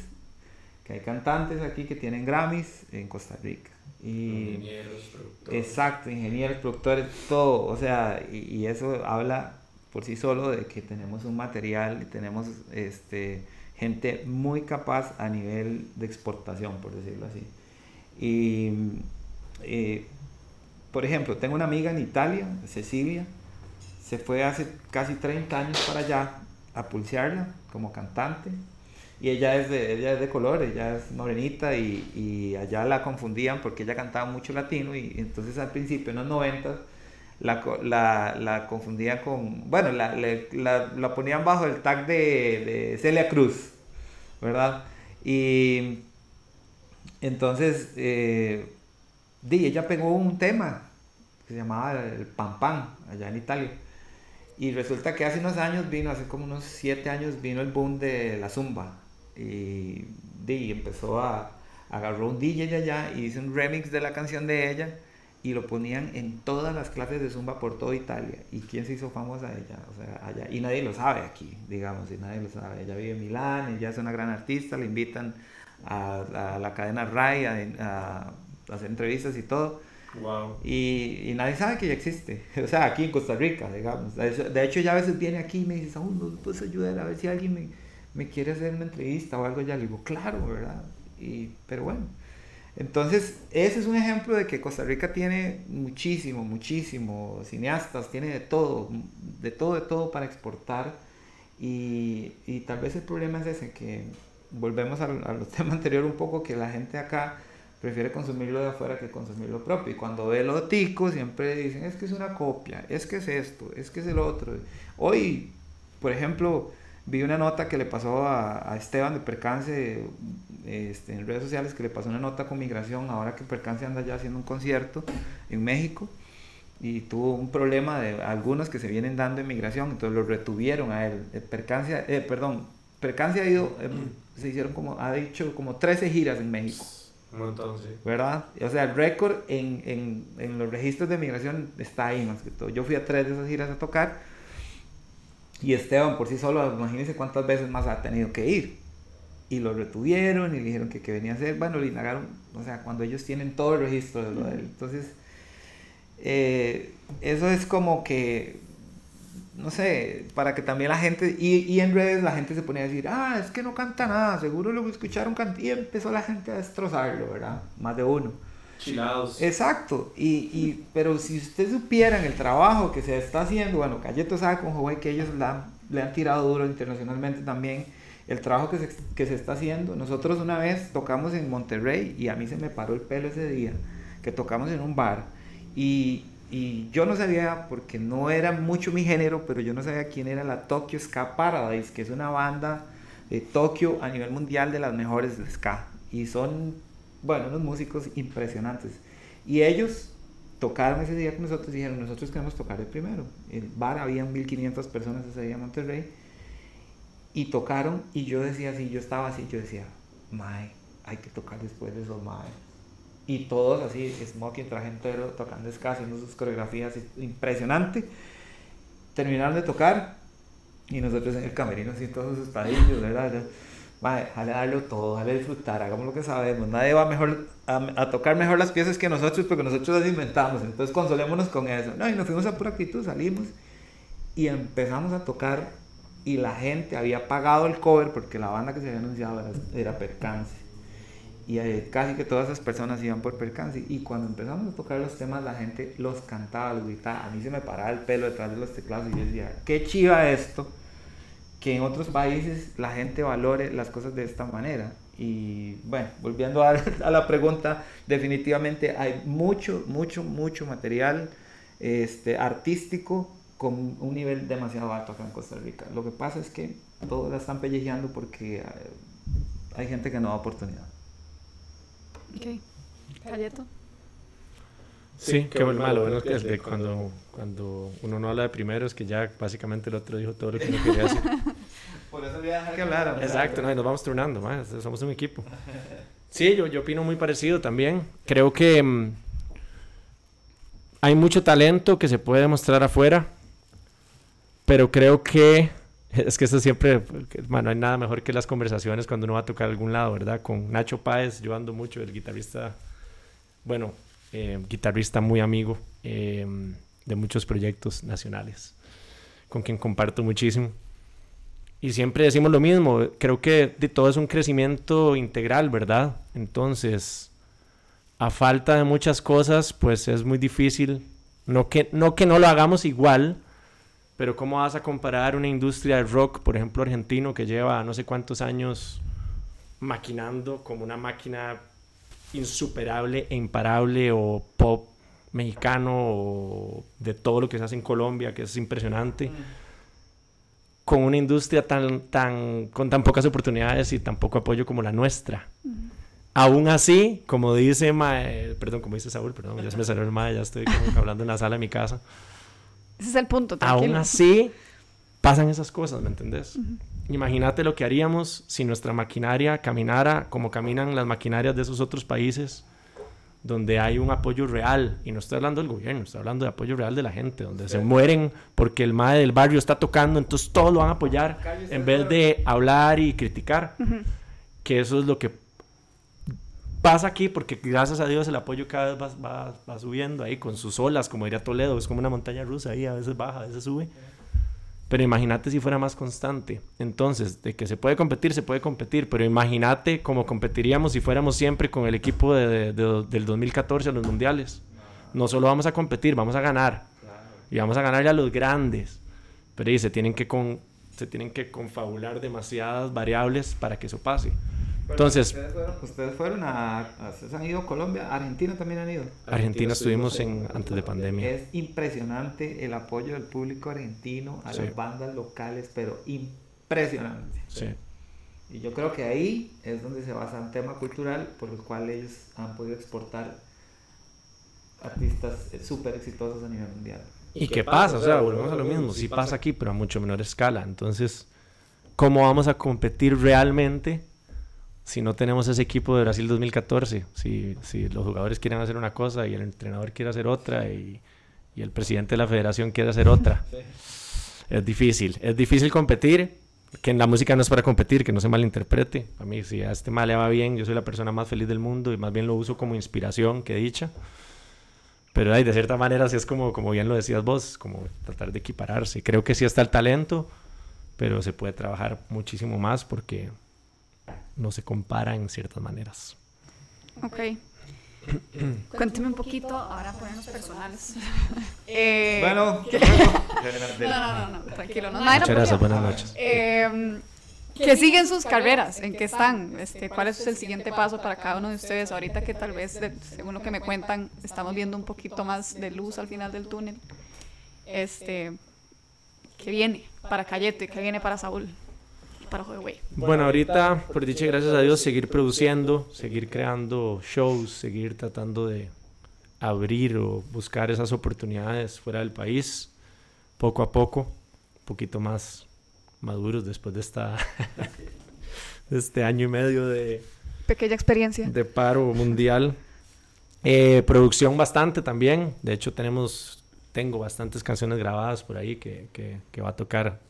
que hay cantantes aquí que tienen Grammys en Costa Rica. Y, ingenieros, productores. Exacto, ingenieros, productores, todo. O sea, y, eso habla por sí solo de que tenemos un material y tenemos este, gente muy capaz a nivel de exportación, por decirlo así. Y, eh, por ejemplo, tengo una amiga en Italia, Cecilia, se fue hace casi 30 años para allá a pulsearla como cantante y ella es de, ella es de color, ella es morenita y, y, allá la confundían porque ella cantaba mucho latino y entonces al principio en los 90 la, la, la confundían con, bueno, la, la, la, ponían bajo el tag de, de Celia Cruz, ¿verdad? Y entonces eh, ella pegó un tema que se llamaba el Pam Pam allá en Italia. Y resulta que hace unos años vino, hace como unos siete años, vino el boom de la zumba y, y empezó a agarró un DJ allá y hizo un remix de la canción de ella y lo ponían en todas las clases de zumba por toda Italia. ¿Y quién se hizo famosa ella? O sea, allá. Y nadie lo sabe aquí, digamos, y nadie lo sabe. Ella vive en Milán, ella es una gran artista, le invitan a, la cadena RAI a, hacer entrevistas y todo. Wow. Y, y, nadie sabe que ella existe. O sea, aquí en Costa Rica, digamos. De hecho, ya a veces viene aquí y me dice, ¿no puedes ayudar? A ver si alguien me me quiere hacer una entrevista o algo, ya le digo, claro, ¿verdad? Y, pero bueno, entonces ese es un ejemplo de que Costa Rica tiene muchísimo, muchísimo cineastas, tiene de todo, de todo, de todo para exportar. Y, y tal vez el problema es ese, que volvemos a, a los temas anteriores un poco, que la gente acá prefiere consumirlo de afuera que consumirlo propio. Y cuando ve lo tico, siempre dicen, es que es una copia, es que es esto, es que es el otro. Hoy, por ejemplo, vi una nota que le pasó a, Esteban de Percance este, en redes sociales, que le pasó una nota con migración, ahora que Percance anda ya haciendo un concierto en México y tuvo un problema de algunos que se vienen dando en migración, entonces lo retuvieron a él. Eh, Percance, eh, perdón, Percance ha ido, eh, se hicieron como, ha dicho como 13 giras en México. Un montón, sí. ¿Verdad? O sea, el récord en, en, en los registros de migración está ahí más que todo. Yo fui a tres de esas giras a tocar y Esteban por sí solo, imagínense cuántas veces más ha tenido que ir. Y lo retuvieron y le dijeron que, que venía a hacer. Bueno, le indagaron, o sea, cuando ellos tienen todo el registro de lo de él. Entonces, eh, eso es como que no sé, para que también la gente, y, y, en redes la gente se ponía a decir, ah, es que no canta nada, seguro lo escucharon cantar, y empezó la gente a destrozarlo, ¿verdad? Más de uno. Chilados. Exacto, y, y, pero si usted supiera en el trabajo que se está haciendo, bueno, Cayeto sabe con Huawei que ellos la, le han tirado duro internacionalmente también, el trabajo que se, que se está haciendo. Nosotros una vez tocamos en Monterrey y a mí se me paró el pelo ese día, que tocamos en un bar, y, y yo no sabía, porque no era mucho mi género, pero yo no sabía quién era la Tokyo Ska Paradise, que es una banda de Tokio a nivel mundial de las mejores de ska. Y son, bueno, unos músicos impresionantes. Y ellos tocaron ese día con nosotros y dijeron, nosotros queremos tocar el primero. El bar, había 1500 personas ese día en Monterrey. Y tocaron y yo decía así, yo estaba así, yo decía, mae, hay que tocar después de esos mae y todos así, smoking, traje entero, tocando ska, haciendo sus coreografías, impresionante. Terminaron de tocar y nosotros en el camerino así todos asustadillos, ¿verdad? Dale darlo todo, dale disfrutar, hagamos lo que sabemos. Nadie va mejor a, tocar mejor las piezas que nosotros porque nosotros las inventamos. Entonces consolémonos con eso. No, y nos fuimos a pura actitud, salimos y empezamos a tocar y la gente había pagado el cover porque la banda que se había anunciado era, era Percance y eh, casi que todas esas personas iban por percance. Y cuando empezamos a tocar los temas, la gente los cantaba, los gritaba. A mí se me paraba el pelo detrás de los teclados y yo decía, qué chiva esto, que en otros países la gente valore las cosas de esta manera. Y bueno, volviendo a, a la pregunta, definitivamente hay mucho, mucho, mucho material este, artístico con un nivel demasiado alto acá en Costa Rica. Lo que pasa es que todos la están pellejeando porque hay gente que no da oportunidad. Ok. Galleto. Sí, qué malo. Bueno, es que cuando, cuando uno no habla de primero es que ya básicamente el otro dijo todo lo que no quería decir. Por eso voy a dejar que hablara. Exacto, no, nos vamos turnando, somos un equipo. Sí, yo, yo opino muy parecido también. Creo que mm, hay mucho talento que se puede demostrar afuera, pero creo que es que eso siempre, bueno, no hay nada mejor que las conversaciones cuando uno va a tocar a algún lado, ¿verdad? Con Nacho Páez, yo ando mucho, el guitarrista, bueno, eh, guitarrista muy amigo eh, de muchos proyectos nacionales, con quien comparto muchísimo. Y siempre decimos lo mismo, creo que de todo es un crecimiento integral, ¿verdad? Entonces, a falta de muchas cosas, pues es muy difícil, no que no, que no lo hagamos igual, pero ¿cómo vas a comparar una industria de rock, por ejemplo, argentino, que lleva no sé cuántos años maquinando como una máquina insuperable e imparable o pop mexicano o de todo lo que se hace en Colombia, que es impresionante, con una industria tan, tan, con tan pocas oportunidades y tan poco apoyo como la nuestra. Aún así, como dice, perdón, como dice Saúl, perdón, ya se me salió el mae, ya estoy hablando en la sala de mi casa. Ese es el punto. Aún así, pasan esas cosas, ¿me entendés? Imagínate lo que haríamos si nuestra maquinaria caminara como caminan las maquinarias de esos otros países, donde hay un apoyo real. Y no estoy hablando del gobierno, estoy hablando de apoyo real de la gente, donde se mueren porque el madre del barrio está tocando, entonces todos lo van a apoyar en vez de hablar y criticar. Que eso es lo que pasa aquí porque gracias a Dios el apoyo cada vez va, va, subiendo ahí con sus olas, como diría Toledo, es como una montaña rusa ahí, a veces baja, a veces sube. Pero imagínate si fuera más constante. Entonces, de que se puede competir, se puede competir, pero imagínate cómo competiríamos si fuéramos siempre con el equipo de, del 2014 a los mundiales. No solo vamos a competir, vamos a ganar. Y vamos a ganarle a los grandes. Pero ahí se tienen que, con, se tienen que confabular demasiadas variables para que eso pase. Entonces, ustedes fueron, a, ustedes han ido a Colombia, Argentina también han ido. Argentina estuvimos en, antes de pandemia. Es impresionante el apoyo del público argentino a las bandas locales, pero impresionante. Sí. Y yo creo que ahí es donde se basa un tema cultural por el cual ellos han podido exportar artistas súper exitosos a nivel mundial. ¿Y, qué, pasa? O sea, volvemos a lo mismo. Sí pasa aquí, pero a mucho menor escala. Entonces, ¿cómo vamos a competir realmente? Si no tenemos ese equipo de Brasil 2014, si, si los jugadores quieren hacer una cosa y el entrenador quiere hacer otra y, y el presidente de la federación quiere hacer otra, es difícil. Es difícil competir, que en la música no es para competir, que no se malinterprete. A mí, si a este mal le va bien, yo soy la persona más feliz del mundo y más bien lo uso como inspiración que dicha. pero de cierta manera sí es como, como bien lo decías vos, como tratar de equipararse. Creo que sí está el talento, pero se puede trabajar muchísimo más porque no se compara en ciertas maneras. Ok. Cuénteme un poquito, ahora ponernos personales. eh, Bueno, no, no, no, no, tranquilo. No, no, Muchas gracias, buenas noches. Eh, ¿Qué siguen sus carreras? ¿En qué están? Este, ¿Cuál es el siguiente paso para cada uno de ustedes? Ahorita que tal vez, de- según lo que me cuentan, estamos viendo un poquito más de luz al final del túnel. Este, ¿Qué viene para Cayete? ¿Qué viene para Saúl? Para Huawei. Bueno, ahorita, por dicha y gracias a Dios, seguir produciendo, seguir creando shows, seguir tratando de abrir o buscar esas oportunidades fuera del país, poco a poco, un poquito más maduros después de esta de este año y medio de, Pequeña experiencia. de paro mundial. Eh, producción bastante también. De hecho, tenemos, tengo bastantes canciones grabadas por ahí que, que, que va a tocar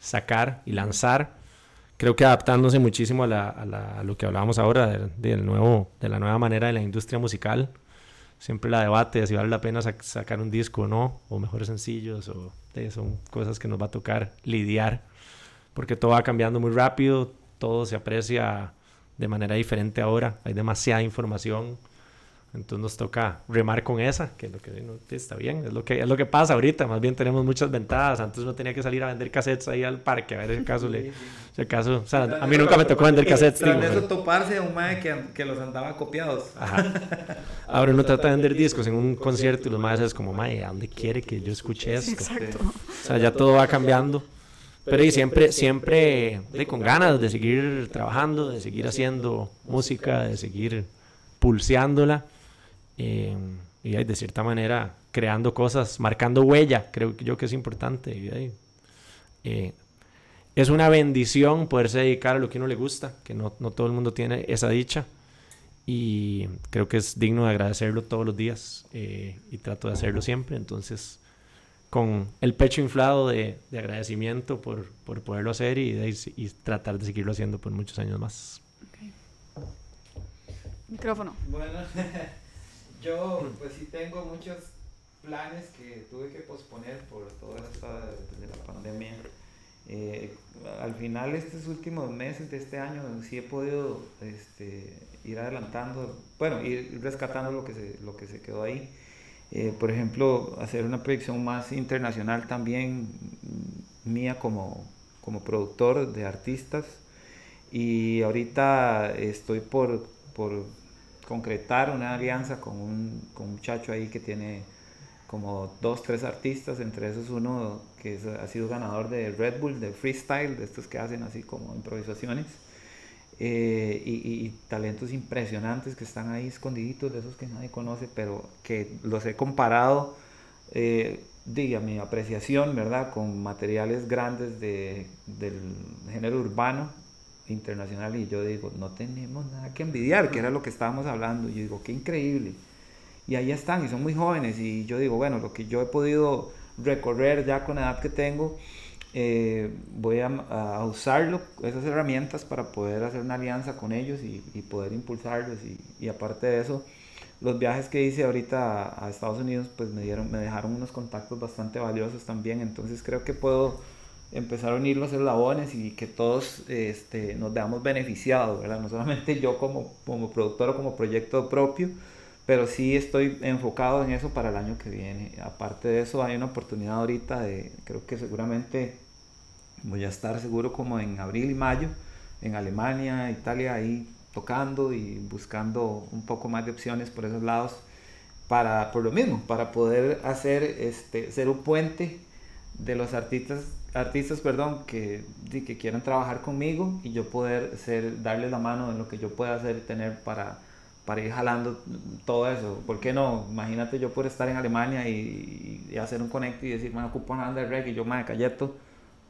sacar y lanzar. Creo que adaptándose muchísimo a, lo que hablábamos ahora de la nueva manera de la industria musical. Siempre la debate de si vale la pena sac- sacar un disco o no, o mejores sencillos, o son cosas que nos va a tocar lidiar, porque todo va cambiando muy rápido, todo se aprecia de manera diferente ahora, hay demasiada información, entonces nos toca remar con esa, que es lo que no, está bien, es lo que, es lo que pasa ahorita, más bien tenemos muchas ventajas, antes uno tenía que salir a vender cassettes ahí al parque, a ver si acaso le... Si acaso, o sea, a mí nunca me tocó vender cassettes. Tras eso toparse a un mae que, que los andaba copiados. Ajá. Ahora uno trata de vender discos en un concierto y los maestros es como, mae, ¿a dónde quiere que yo escuche esto? Exacto. O sea, ya todo va cambiando. Pero y siempre, siempre de, con ganas de seguir trabajando, de seguir haciendo música, de seguir pulseándola. Eh, y de cierta manera creando cosas, marcando huella, creo que yo que es importante. eh, es una bendición poderse dedicar a lo que uno le gusta, que no, no todo el mundo tiene esa dicha. Y creo que es digno de agradecerlo todos los días eh, y trato de hacerlo siempre. Entonces, con el pecho inflado de, de agradecimiento por, por poderlo hacer y, de- y tratar de seguirlo haciendo por muchos años más. Micrófono. Bueno, yo pues sí tengo muchos planes que tuve que posponer por toda esta la pandemia. Eh, al final estos últimos meses de este año sí he podido este, ir adelantando, bueno, ir rescatando lo que se, lo que se quedó ahí. Eh, por ejemplo, hacer una proyección más internacional también mm, mía como, como productor de artistas. Y ahorita estoy por, por concretar una alianza con un, con un muchacho ahí que tiene como dos, tres artistas, entre esos uno que ha sido ganador de Red Bull, de freestyle, de estos que hacen así como improvisaciones. Eh, y, y- talentos impresionantes que están ahí escondiditos, de esos que nadie conoce, pero que los he comparado, eh, di, a mi apreciación, ¿verdad? Con materiales grandes de, del género urbano internacional y yo digo, no tenemos nada que envidiar, que era lo que estábamos hablando. Yo digo, qué increíble. Y ahí están, y son muy jóvenes, y yo digo, bueno, lo que yo he podido recorrer ya con la edad que tengo, eh, voy a, a usarlo, esas herramientas para poder hacer una alianza con ellos y, y poder impulsarlos. Y, y aparte de eso, los viajes que hice ahorita a, a Estados Unidos, pues me, dieron, me dejaron unos contactos bastante valiosos también, entonces creo que puedo empezar a unir los eslabones y que todos este, nos veamos beneficiados, ¿verdad? No solamente yo como, como productor o como proyecto propio, pero sí estoy enfocado en eso para el año que viene. Aparte de eso, hay una oportunidad ahorita de, creo que seguramente voy a estar seguro como en abril y mayo, en Alemania, Italia, ahí tocando y buscando un poco más de opciones por esos lados, para, por lo mismo, para poder hacer, este, ser un puente de los artistas, artistas perdón, que, que quieran trabajar conmigo y yo poder ser, darles la mano en lo que yo pueda hacer, tener para, para ir jalando todo eso. ¿Por qué no? Imagínate yo por estar en Alemania y, y hacer un connect y decir, bueno, ocupo una banda de reggae y yo, me Cayeto,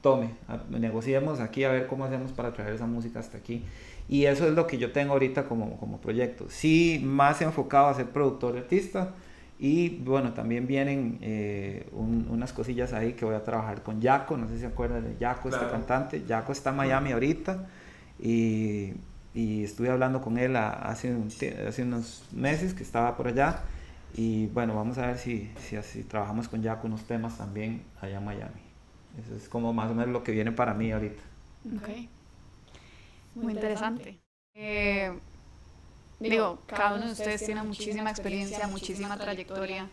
tome, negociemos aquí a ver cómo hacemos para traer esa música hasta aquí. Y eso es lo que yo tengo ahorita como, como proyecto. Sí, más enfocado a ser productor y artista. Y bueno, también vienen eh, un- unas cosillas ahí que voy a trabajar con Jaco. No sé si se acuerdan de Jaco, este Claro. cantante. Jaco está en Miami ahorita. Y, y estuve hablando con él a- hace, un hace unos meses que estaba por allá. Y bueno, vamos a ver si, si así trabajamos con Jaco unos temas también allá en Miami. Eso es como más o menos lo que viene para mí ahorita. Ok. Muy interesante. Eh, digo, cada uno de ustedes tiene muchísima experiencia, muchísima trayectoria.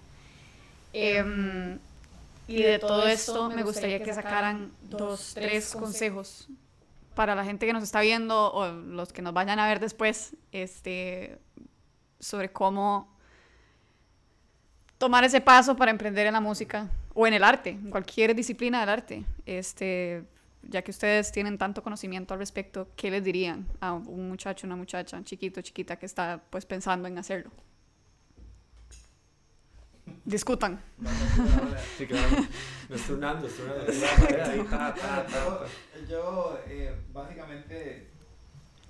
Em, y de todo esto me gustaría que sacaran dos, tres consejos para la gente que nos está viendo o los que nos vayan a ver después, este, sobre cómo tomar ese paso para emprender en la música o en el arte, en cualquier disciplina del arte. Este, ya que ustedes tienen tanto conocimiento al respecto, ¿qué les dirían a un muchacho, una muchacha, chiquito, chiquita que está pues pensando en hacerlo? Discutan. Sí, claro. Turnando. Yo, eh, básicamente,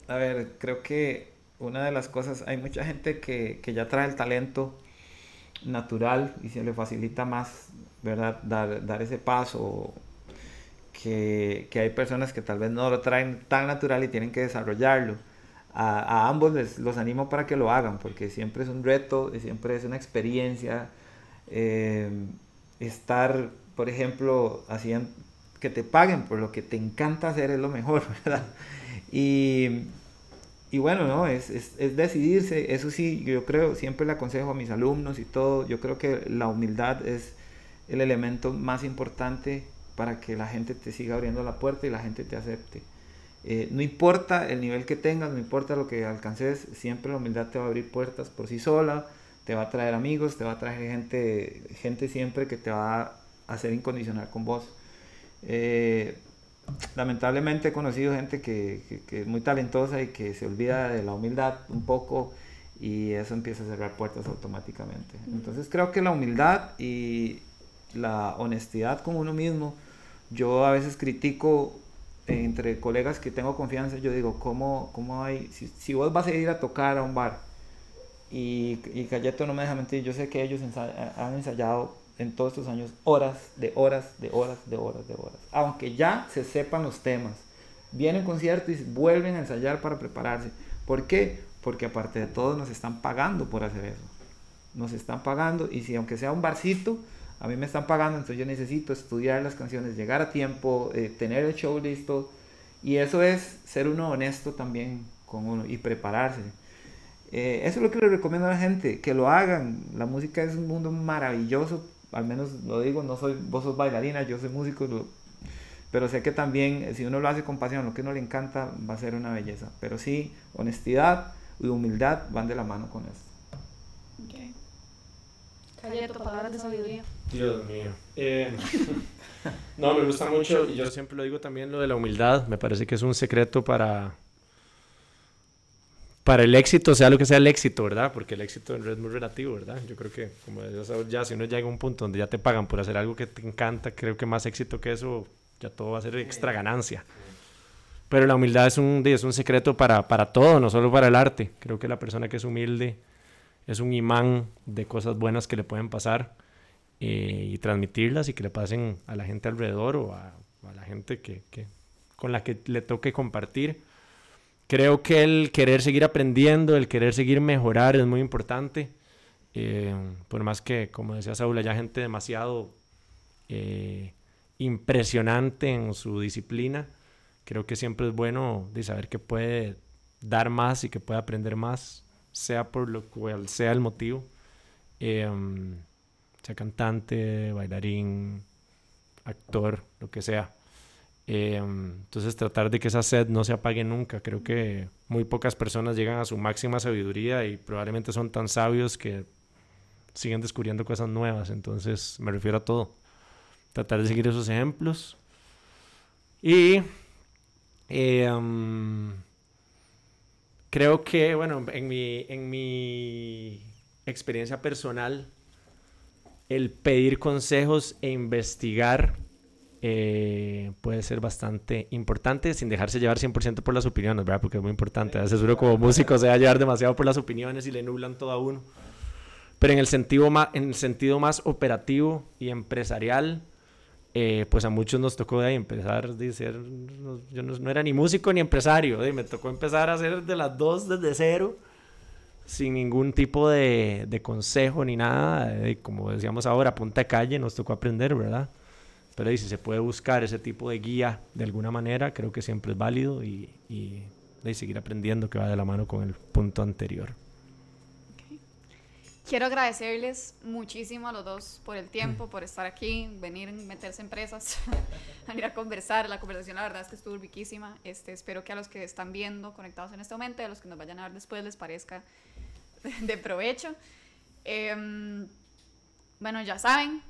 a ver, creo que una de las cosas, hay mucha gente que, que ya trae el talento natural y se le facilita más, ¿verdad? Dar, dar ese paso. Que, que, hay personas que tal vez no lo traen tan natural y tienen que desarrollarlo. A, a, ambos les los animo para que lo hagan, porque siempre es un reto, y siempre es una experiencia. Eh, estar, por ejemplo, haciendo que te paguen por lo que te encanta hacer es lo mejor, ¿verdad? Y, y bueno, ¿no? Es, es, es, decidirse, eso sí, yo creo, siempre le aconsejo a mis alumnos y todo, yo creo que la humildad es el elemento más importante para que la gente te siga abriendo la puerta y la gente te acepte. Eh, no importa el nivel que tengas, no importa lo que alcances, siempre la humildad te va a abrir puertas por sí sola, te va a traer amigos, te va a traer gente, gente siempre que te va a hacer incondicional con vos. Eh, lamentablemente he conocido gente que, que, que, es muy talentosa y que se olvida de la humildad un poco y eso empieza a cerrar puertas automáticamente. Entonces creo que la humildad y la honestidad con uno mismo, yo a veces critico entre colegas que tengo confianza, yo digo, ¿cómo, cómo hay, si, si vos vas a ir a tocar a un bar y, y Cayeto no me deja mentir, yo sé que ellos ensay han ensayado en todos estos años horas, de horas, de horas, de horas, de horas. Aunque ya se sepan los temas. Vienen conciertos y vuelven a ensayar para prepararse. ¿Por qué? Porque aparte de todo nos están pagando por hacer eso. Nos están pagando y si aunque sea un barcito, a mí me están pagando, entonces yo necesito estudiar las canciones, llegar a tiempo, eh, tener el show listo. Y eso es ser uno honesto también con uno y prepararse. Eh, eso es lo que le recomiendo a la gente, que lo hagan. La música es un mundo maravilloso al menos lo digo, no soy, vos sos bailarina, yo soy músico, pero sé que también si uno lo hace con pasión, lo que uno le encanta, va a ser una belleza. Pero sí, honestidad y humildad van de la mano con esto. Okay. Palabras de sabiduría. Dios mío. Eh, no, me gusta mucho, y yo siempre lo digo también, lo de la humildad. Me parece que es un secreto para, para el éxito, sea lo que sea el éxito, ¿verdad? Porque el éxito es muy relativo, ¿verdad? Yo creo que, como ya, si uno llega a un punto donde ya te pagan por hacer algo que te encanta, creo que más éxito que eso, ya todo va a ser extra ganancia. Pero la humildad es un, es un secreto para, para todo, no solo para el arte. Creo que la persona que es humilde es un imán de cosas buenas que le pueden pasar eh, y transmitirlas y que le pasen a la gente alrededor o a, la gente que, que, con la que le toque compartir creo que el querer seguir aprendiendo, el querer seguir mejorar es muy importante. Eh, por más que, como decía Saúl, haya gente demasiado eh, impresionante en su disciplina, creo que siempre es bueno de saber que puede dar más y que puede aprender más, sea por lo cual sea el motivo. Eh, sea cantante, bailarín, actor, lo que sea. Eh, entonces tratar de que esa sed no se apague nunca. Creo que muy pocas personas llegan a su máxima sabiduría y probablemente son tan sabios que siguen descubriendo cosas nuevas. Entonces me refiero a todo. Tratar de seguir esos ejemplos. Y um, creo que, bueno, en mi, en mi experiencia personal, el pedir consejos e investigar eh, puede ser bastante importante sin dejarse llevar 100% por las opiniones, ¿verdad? Porque es muy importante. A veces uno como músico se va a llevar demasiado por las opiniones y le nublan todo a uno. Pero en el sentido más, en el sentido más operativo y empresarial, eh, pues a muchos nos tocó de ahí empezar de ser, yo no, no, era ni músico ni empresario, de, me tocó empezar a hacer de las dos desde cero, sin ningún tipo de, de consejo ni nada, de, como decíamos ahora, punta de calle, nos tocó aprender, ¿verdad? Pero y si se puede buscar ese tipo de guía de alguna manera, creo que siempre es válido y, y seguir aprendiendo que va de la mano con el punto anterior. Quiero agradecerles muchísimo a los dos por el tiempo, por estar aquí, venir, meterse en presas, venir a conversar. La conversación, la verdad es que estuvo riquísima. Este, espero que a los que están viendo conectados en este momento, a los que nos vayan a ver después, les parezca de provecho. Em, bueno, ya saben,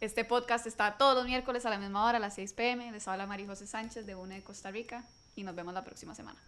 este podcast está todos los miércoles a la misma hora, a las 6 pm. Les habla María José Sánchez de UNE de Costa Rica y nos vemos la próxima semana.